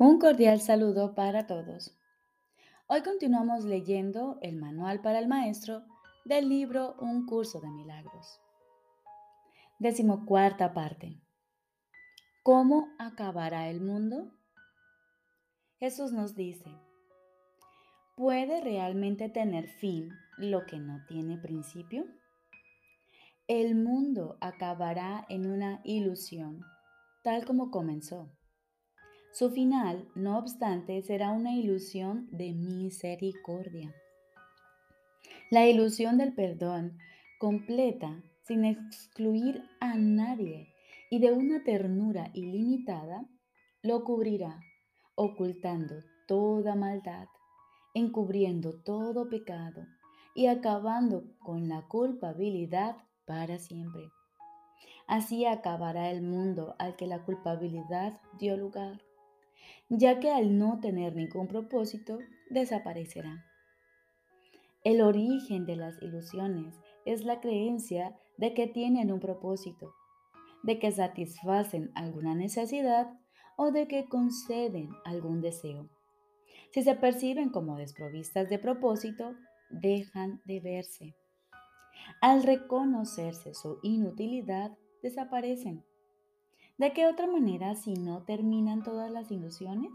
Un cordial saludo para todos. Hoy continuamos leyendo el Manual para el Maestro del libro Un curso de milagros. Decimocuarta parte. ¿Cómo acabará el mundo? Jesús nos dice, ¿puede realmente tener fin lo que no tiene principio? El mundo acabará en una ilusión, tal como comenzó. Su final, no obstante, será una ilusión de misericordia. La ilusión del perdón completa, sin excluir a nadie, y de una ternura ilimitada, lo cubrirá, ocultando toda maldad, encubriendo todo pecado y acabando con la culpabilidad para siempre. Así acabará el mundo al que la culpabilidad dio lugar, ya que al no tener ningún propósito, desaparecerá. El origen de las ilusiones es la creencia de que tienen un propósito, de que satisfacen alguna necesidad o de que conceden algún deseo. Si se perciben como desprovistas de propósito, dejan de verse. Al reconocerse su inutilidad, desaparecen. ¿De qué otra manera si no terminan todas las ilusiones?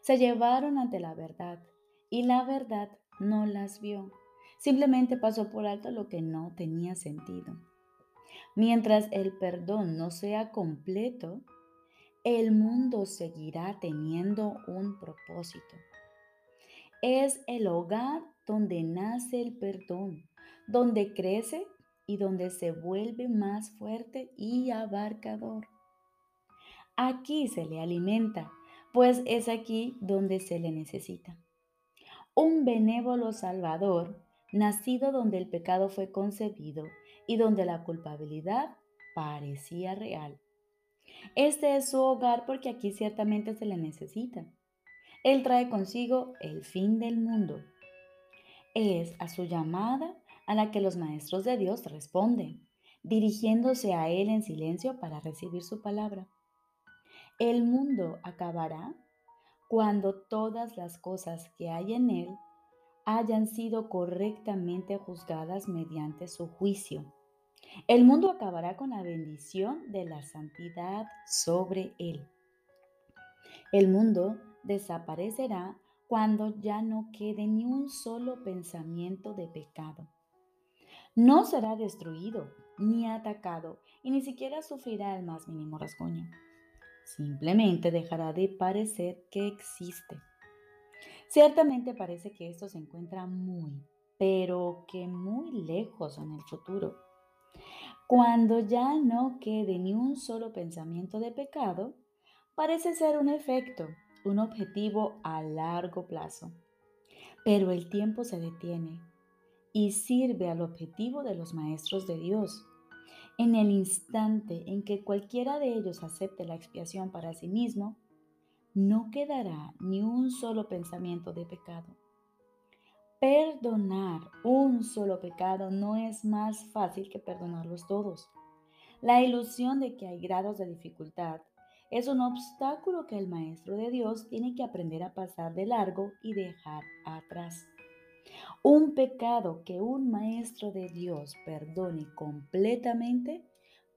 Se llevaron ante la verdad y la verdad no las vio. Simplemente pasó por alto lo que no tenía sentido. Mientras el perdón no sea completo, el mundo seguirá teniendo un propósito. Es el hogar donde nace el perdón, donde crece y donde se vuelve más fuerte y abarcador. Aquí se le alimenta, pues es aquí donde se le necesita. Un benévolo Salvador, nacido donde el pecado fue concebido y donde la culpabilidad parecía real. Este es su hogar porque aquí ciertamente se le necesita. Él trae consigo el fin del mundo. Es a su llamada a la que los maestros de Dios responden, dirigiéndose a Él en silencio para recibir su palabra. El mundo acabará cuando todas las cosas que hay en Él hayan sido correctamente juzgadas mediante su juicio. El mundo acabará con la bendición de la santidad sobre Él. El mundo desaparecerá cuando ya no quede ni un solo pensamiento de pecado no será destruido ni atacado y ni siquiera sufrirá el más mínimo rasguño. Simplemente dejará de parecer que existe. Ciertamente parece que esto se encuentra muy, pero que muy lejos en el futuro. Cuando ya no quede ni un solo pensamiento de pecado, parece ser un efecto, un objetivo a largo plazo. Pero el tiempo se detiene y sirve al objetivo de los maestros de Dios. En el instante en que cualquiera de ellos acepte la expiación para sí mismo, no quedará ni un solo pensamiento de pecado. Perdonar un solo pecado no es más fácil que perdonarlos todos. La ilusión de que hay grados de dificultad es un obstáculo que el Maestro de Dios tiene que aprender a pasar de largo y dejar atrás. Un pecado que un maestro de Dios perdone completamente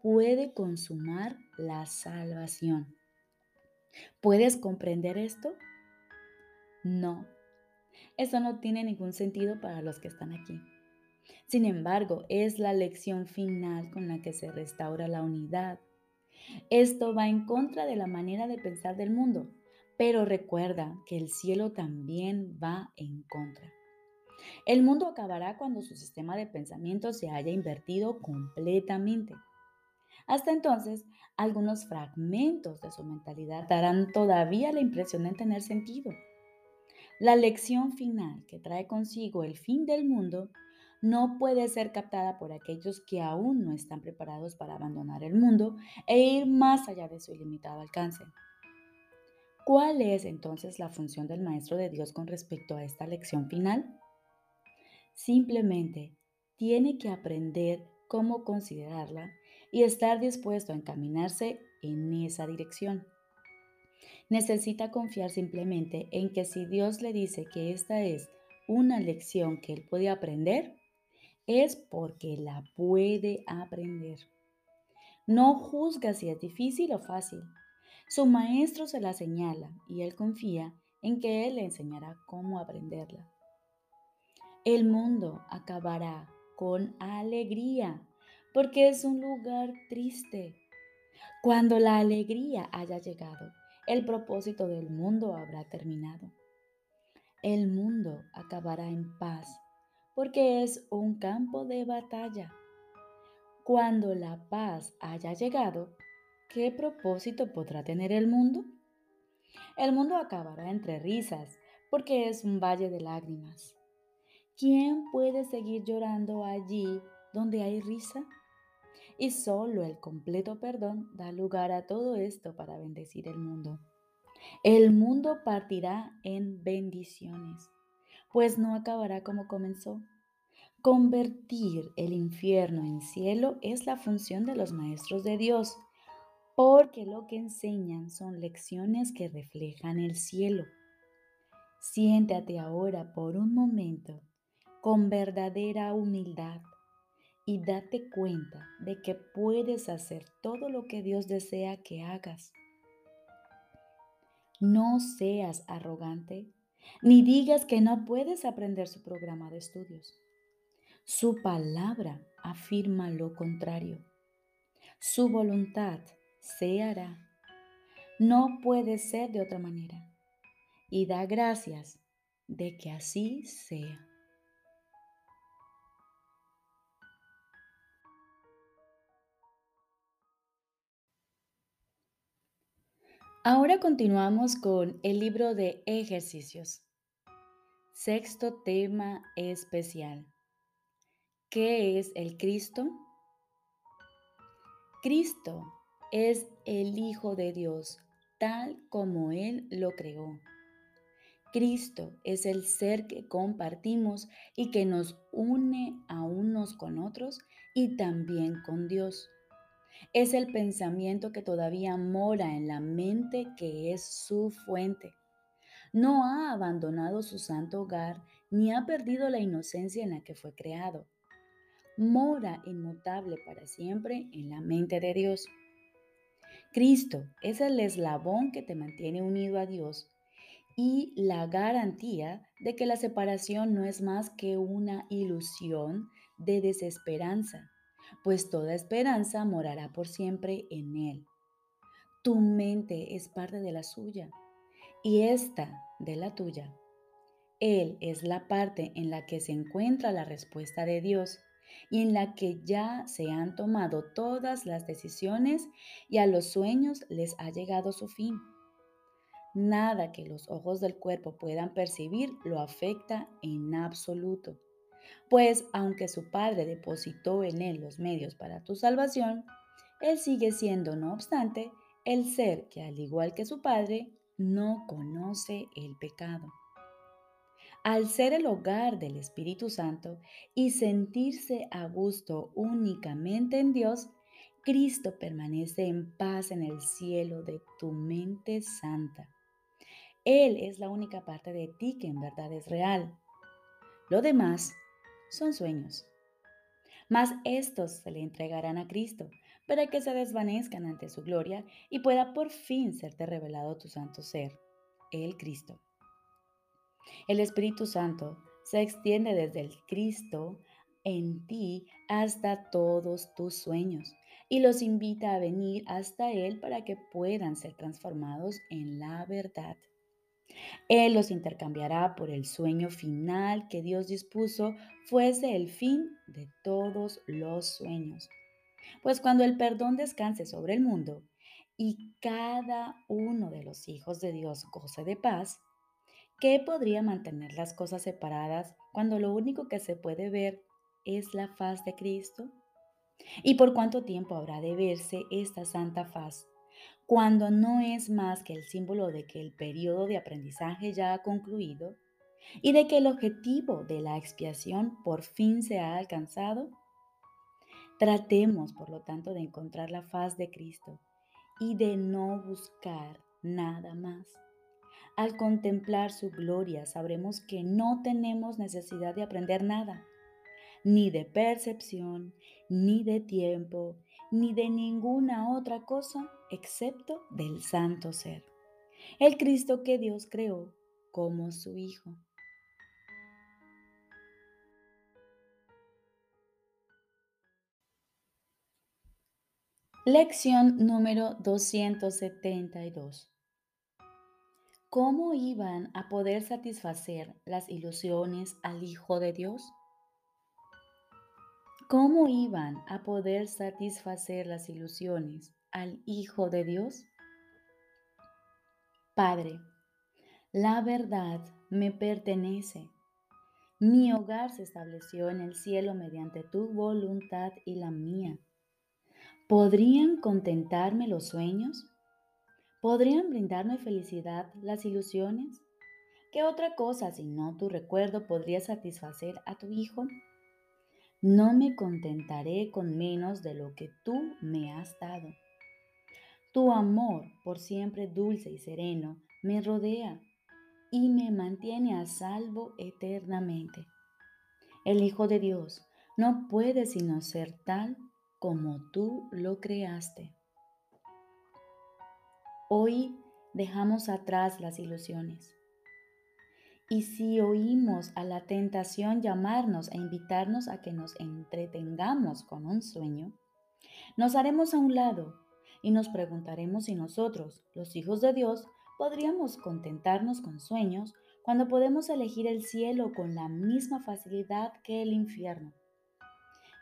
puede consumar la salvación. ¿Puedes comprender esto? No. Eso no tiene ningún sentido para los que están aquí. Sin embargo, es la lección final con la que se restaura la unidad. Esto va en contra de la manera de pensar del mundo, pero recuerda que el cielo también va en contra. El mundo acabará cuando su sistema de pensamiento se haya invertido completamente. Hasta entonces, algunos fragmentos de su mentalidad darán todavía la impresión de tener sentido. La lección final que trae consigo el fin del mundo no puede ser captada por aquellos que aún no están preparados para abandonar el mundo e ir más allá de su ilimitado alcance. ¿Cuál es entonces la función del Maestro de Dios con respecto a esta lección final? Simplemente tiene que aprender cómo considerarla y estar dispuesto a encaminarse en esa dirección. Necesita confiar simplemente en que si Dios le dice que esta es una lección que él puede aprender, es porque la puede aprender. No juzga si es difícil o fácil. Su maestro se la señala y él confía en que él le enseñará cómo aprenderla. El mundo acabará con alegría porque es un lugar triste. Cuando la alegría haya llegado, el propósito del mundo habrá terminado. El mundo acabará en paz porque es un campo de batalla. Cuando la paz haya llegado, ¿qué propósito podrá tener el mundo? El mundo acabará entre risas, porque es un valle de lágrimas. ¿Quién puede seguir llorando allí donde hay risa? Y solo el completo perdón da lugar a todo esto para bendecir el mundo. El mundo partirá en bendiciones, pues no acabará como comenzó Convertir el infierno en cielo es la función de los maestros de Dios, porque lo que enseñan son lecciones que reflejan el cielo. Siéntate ahora por un momento con verdadera humildad y date cuenta de que puedes hacer todo lo que Dios desea que hagas. No seas arrogante ni digas que no puedes aprender su programa de estudios. Su palabra afirma lo contrario. Su voluntad se hará. No puede ser de otra manera. Y da gracias de que así sea. Ahora continuamos con el libro de ejercicios. Sexto tema especial. ¿Qué es el Cristo? Cristo es el Hijo de Dios, tal como Él lo creó. Cristo es el ser que compartimos y que nos une a unos con otros y también con Dios. Es el pensamiento que todavía mora en la mente que es su fuente. No ha abandonado su santo hogar ni ha perdido la inocencia en la que fue creado mora inmutable para siempre en la mente de Dios. Cristo es el eslabón que te mantiene unido a Dios y la garantía de que la separación no es más que una ilusión de desesperanza, pues toda esperanza morará por siempre en Él. Tu mente es parte de la suya y esta de la tuya. Él es la parte en la que se encuentra la respuesta de Dios y en la que ya se han tomado todas las decisiones y a los sueños les ha llegado su fin. Nada que los ojos del cuerpo puedan percibir lo afecta en absoluto, pues aunque su Padre depositó en él los medios para tu salvación, él sigue siendo, no obstante, el ser que, al igual que su Padre, no conoce el pecado. Al ser el hogar del Espíritu Santo y sentirse a gusto únicamente en Dios, Cristo permanece en paz en el cielo de tu mente santa. Él es la única parte de ti que en verdad es real. Lo demás son sueños. Mas estos se le entregarán a Cristo para que se desvanezcan ante su gloria y pueda por fin serte revelado tu santo ser, el Cristo. El Espíritu Santo se extiende desde el Cristo en ti hasta todos tus sueños y los invita a venir hasta Él para que puedan ser transformados en la verdad. Él los intercambiará por el sueño final que Dios dispuso fuese el fin de todos los sueños. Pues cuando el perdón descanse sobre el mundo y cada uno de los hijos de Dios goce de paz, ¿Qué podría mantener las cosas separadas cuando lo único que se puede ver es la faz de Cristo? ¿Y por cuánto tiempo habrá de verse esta santa faz cuando no es más que el símbolo de que el periodo de aprendizaje ya ha concluido y de que el objetivo de la expiación por fin se ha alcanzado? Tratemos, por lo tanto, de encontrar la faz de Cristo y de no buscar nada más. Al contemplar su gloria sabremos que no tenemos necesidad de aprender nada, ni de percepción, ni de tiempo, ni de ninguna otra cosa excepto del santo ser, el Cristo que Dios creó como su Hijo. Lección número 272. ¿Cómo iban a poder satisfacer las ilusiones al Hijo de Dios? ¿Cómo iban a poder satisfacer las ilusiones al Hijo de Dios? Padre, la verdad me pertenece. Mi hogar se estableció en el cielo mediante tu voluntad y la mía. ¿Podrían contentarme los sueños? ¿Podrían brindarme felicidad las ilusiones? ¿Qué otra cosa sino tu recuerdo podría satisfacer a tu Hijo? No me contentaré con menos de lo que tú me has dado. Tu amor, por siempre dulce y sereno, me rodea y me mantiene a salvo eternamente. El Hijo de Dios no puede sino ser tal como tú lo creaste. Hoy dejamos atrás las ilusiones. Y si oímos a la tentación llamarnos e invitarnos a que nos entretengamos con un sueño, nos haremos a un lado y nos preguntaremos si nosotros, los hijos de Dios, podríamos contentarnos con sueños cuando podemos elegir el cielo con la misma facilidad que el infierno.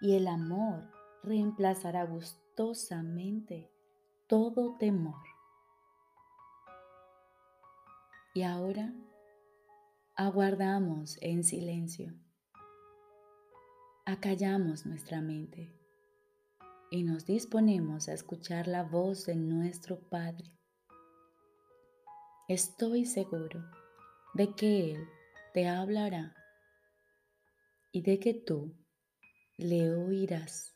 Y el amor reemplazará gustosamente todo temor. Y ahora aguardamos en silencio, acallamos nuestra mente y nos disponemos a escuchar la voz de nuestro Padre. Estoy seguro de que Él te hablará y de que tú le oirás.